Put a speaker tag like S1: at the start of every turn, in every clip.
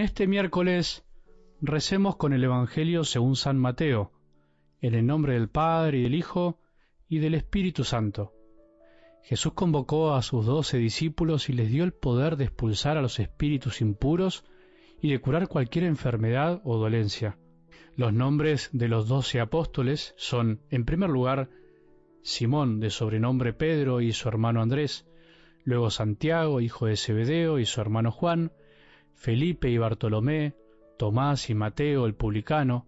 S1: En este miércoles recemos con el Evangelio según San Mateo, en el nombre del Padre y del Hijo y del Espíritu Santo. Jesús convocó a sus doce discípulos y les dio el poder de expulsar a los espíritus impuros y de curar cualquier enfermedad o dolencia. Los nombres de los doce apóstoles son, en primer lugar, Simón, de sobrenombre Pedro, y su hermano Andrés, luego Santiago, hijo de Zebedeo, y su hermano Juan, Felipe y Bartolomé, Tomás y Mateo el publicano,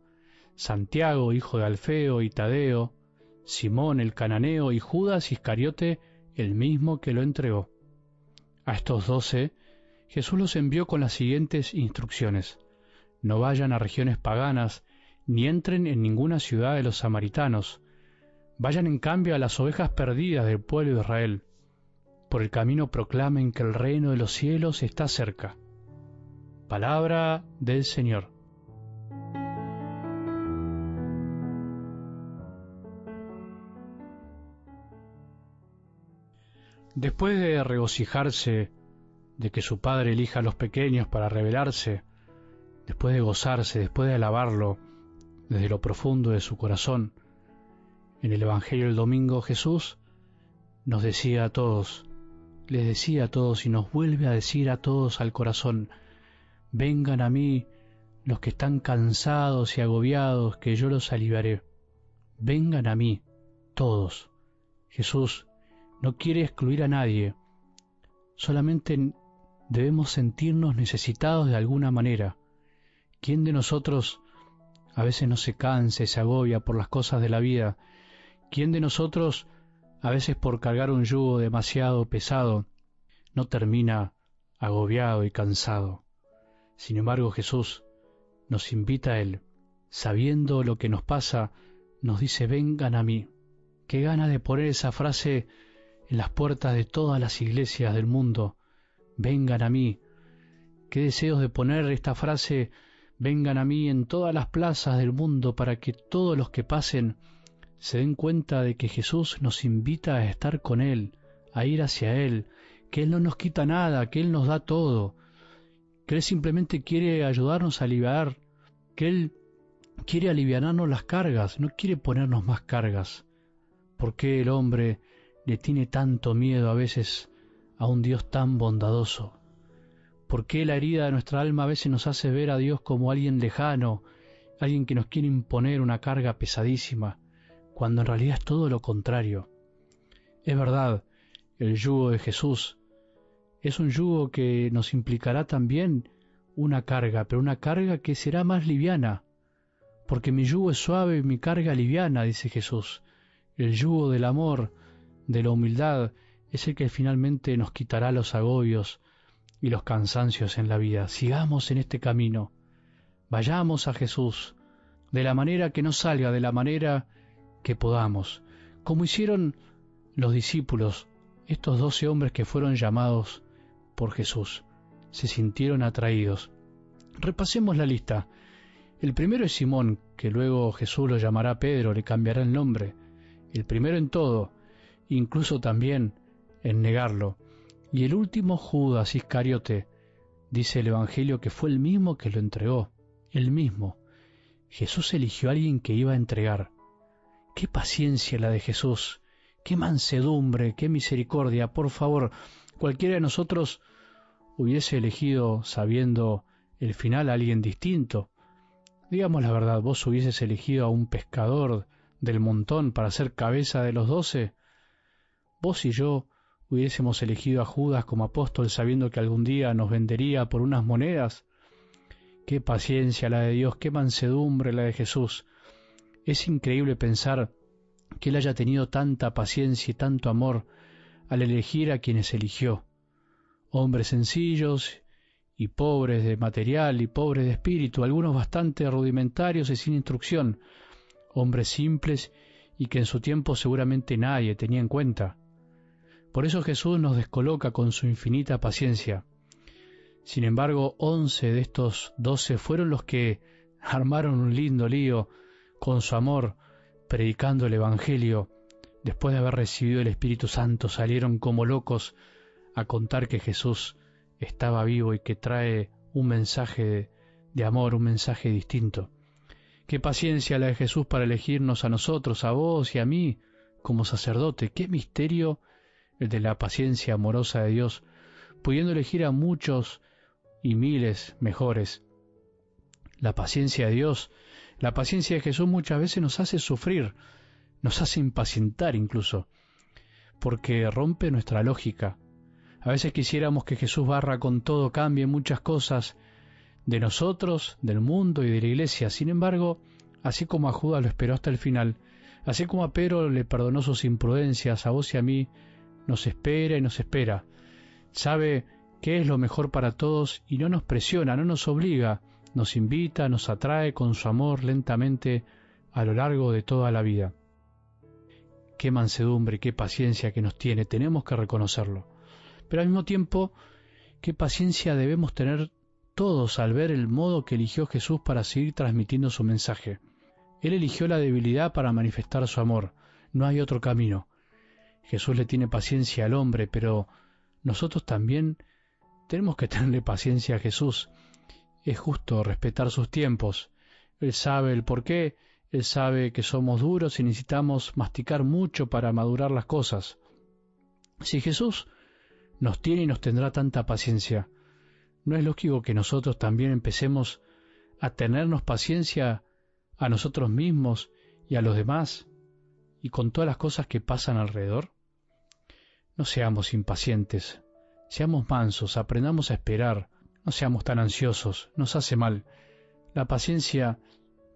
S1: Santiago, hijo de Alfeo y Tadeo, Simón el cananeo y Judas Iscariote, el mismo que lo entregó. A estos doce Jesús los envió con las siguientes instrucciones. No vayan a regiones paganas, ni entren en ninguna ciudad de los samaritanos. Vayan en cambio a las ovejas perdidas del pueblo de Israel. Por el camino proclamen que el reino de los cielos está cerca. Palabra del Señor. Después de regocijarse de que su padre elija a los pequeños para revelarse, después de gozarse, después de alabarlo desde lo profundo de su corazón, en el Evangelio del domingo Jesús nos decía a todos, les decía a todos y nos vuelve a decir a todos al corazón, vengan a mí los que están cansados y agobiados, que yo los aliviaré. Vengan a mí, todos. Jesús no quiere excluir a nadie, solamente debemos sentirnos necesitados de alguna manera. ¿Quién de nosotros a veces no se canse, se agobia por las cosas de la vida? ¿Quién de nosotros a veces por cargar un yugo demasiado pesado no termina agobiado y cansado? Sin embargo, Jesús nos invita a Él, sabiendo lo que nos pasa, nos dice, vengan a mí. Qué gana de poner esa frase en las puertas de todas las iglesias del mundo, vengan a mí. Qué deseos de poner esta frase, vengan a mí en todas las plazas del mundo para que todos los que pasen se den cuenta de que Jesús nos invita a estar con Él, a ir hacia Él, que Él no nos quita nada, que Él nos da todo, que Él simplemente quiere ayudarnos a aliviar, que Él quiere aliviarnos las cargas, no quiere ponernos más cargas. ¿Por qué el hombre le tiene tanto miedo a veces a un Dios tan bondadoso? ¿Por qué la herida de nuestra alma a veces nos hace ver a Dios como alguien lejano, alguien que nos quiere imponer una carga pesadísima, cuando en realidad es todo lo contrario? Es verdad, el yugo de Jesús es un yugo que nos implicará también una carga, pero una carga que será más liviana, porque mi yugo es suave y mi carga liviana, dice Jesús. El yugo del amor, de la humildad, es el que finalmente nos quitará los agobios y los cansancios en la vida. Sigamos en este camino, vayamos a Jesús, de la manera que nos salga, de la manera que podamos, como hicieron los discípulos, estos doce hombres que fueron llamados por Jesús, se sintieron atraídos. Repasemos la lista. El primero es Simón, que luego Jesús lo llamará Pedro, le cambiará el nombre. El primero en todo, incluso también en negarlo. Y el último Judas Iscariote, dice el Evangelio que fue el mismo que lo entregó, el mismo. Jesús eligió a alguien que iba a entregar. Qué paciencia la de Jesús, qué mansedumbre, qué misericordia. Por favor, cualquiera de nosotros hubiese elegido, sabiendo el final, a alguien distinto. Digamos la verdad, vos hubieses elegido a un pescador del montón para ser cabeza de los doce vos y yo hubiésemos elegido a Judas como apóstol sabiendo que algún día nos vendería por unas monedas? Qué paciencia la de Dios, qué mansedumbre la de Jesús. Es increíble pensar que Él haya tenido tanta paciencia y tanto amor al elegir a quienes eligió. Hombres sencillos y pobres de material y pobres de espíritu, algunos bastante rudimentarios y sin instrucción, hombres simples y que en su tiempo seguramente nadie tenía en cuenta. Por eso Jesús nos descoloca con su infinita paciencia. Sin embargo, once de estos doce fueron los que armaron un lindo lío con su amor, predicando el Evangelio. Después de haber recibido el Espíritu Santo, salieron como locos a contar que Jesús estaba vivo y que trae un mensaje de amor, un mensaje distinto. Qué paciencia la de Jesús para elegirnos a nosotros, a vos y a mí como sacerdote. Qué misterio el de la paciencia amorosa de Dios, pudiendo elegir a muchos y miles mejores. La paciencia de Dios, la paciencia de Jesús muchas veces nos hace sufrir, nos hace impacientar incluso, porque rompe nuestra lógica. A veces quisiéramos que Jesús barra con todo, cambie muchas cosas de nosotros, del mundo y de la iglesia. Sin embargo, así como a Judas lo esperó hasta el final, así como a Pedro le perdonó sus imprudencias, a vos y a mí, nos espera y nos espera. Sabe qué es lo mejor para todos y no nos presiona, no nos obliga, nos invita, nos atrae con su amor lentamente a lo largo de toda la vida. Qué mansedumbre, qué paciencia que nos tiene, tenemos que reconocerlo. Pero al mismo tiempo, qué paciencia debemos tener todos al ver el modo que eligió Jesús para seguir transmitiendo su mensaje. Él eligió la debilidad para manifestar su amor. No hay otro camino. Jesús le tiene paciencia al hombre, pero nosotros también tenemos que tenerle paciencia a Jesús. Es justo respetar sus tiempos. Él sabe el por qué, Él sabe que somos duros y necesitamos masticar mucho para madurar las cosas. Si Jesús nos tiene y nos tendrá tanta paciencia, ¿no es lógico que nosotros también empecemos a tenernos paciencia a nosotros mismos y a los demás y con todas las cosas que pasan alrededor? No seamos impacientes, seamos mansos, aprendamos a esperar, no seamos tan ansiosos, nos hace mal. La paciencia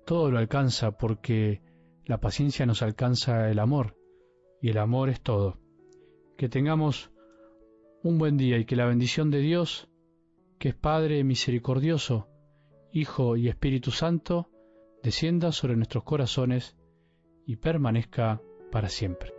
S1: todo lo alcanza porque la paciencia nos alcanza el amor y el amor es todo. Que tengamos un buen día y que la bendición de Dios, que es Padre misericordioso, Hijo y Espíritu Santo, descienda sobre nuestros corazones y permanezca para siempre.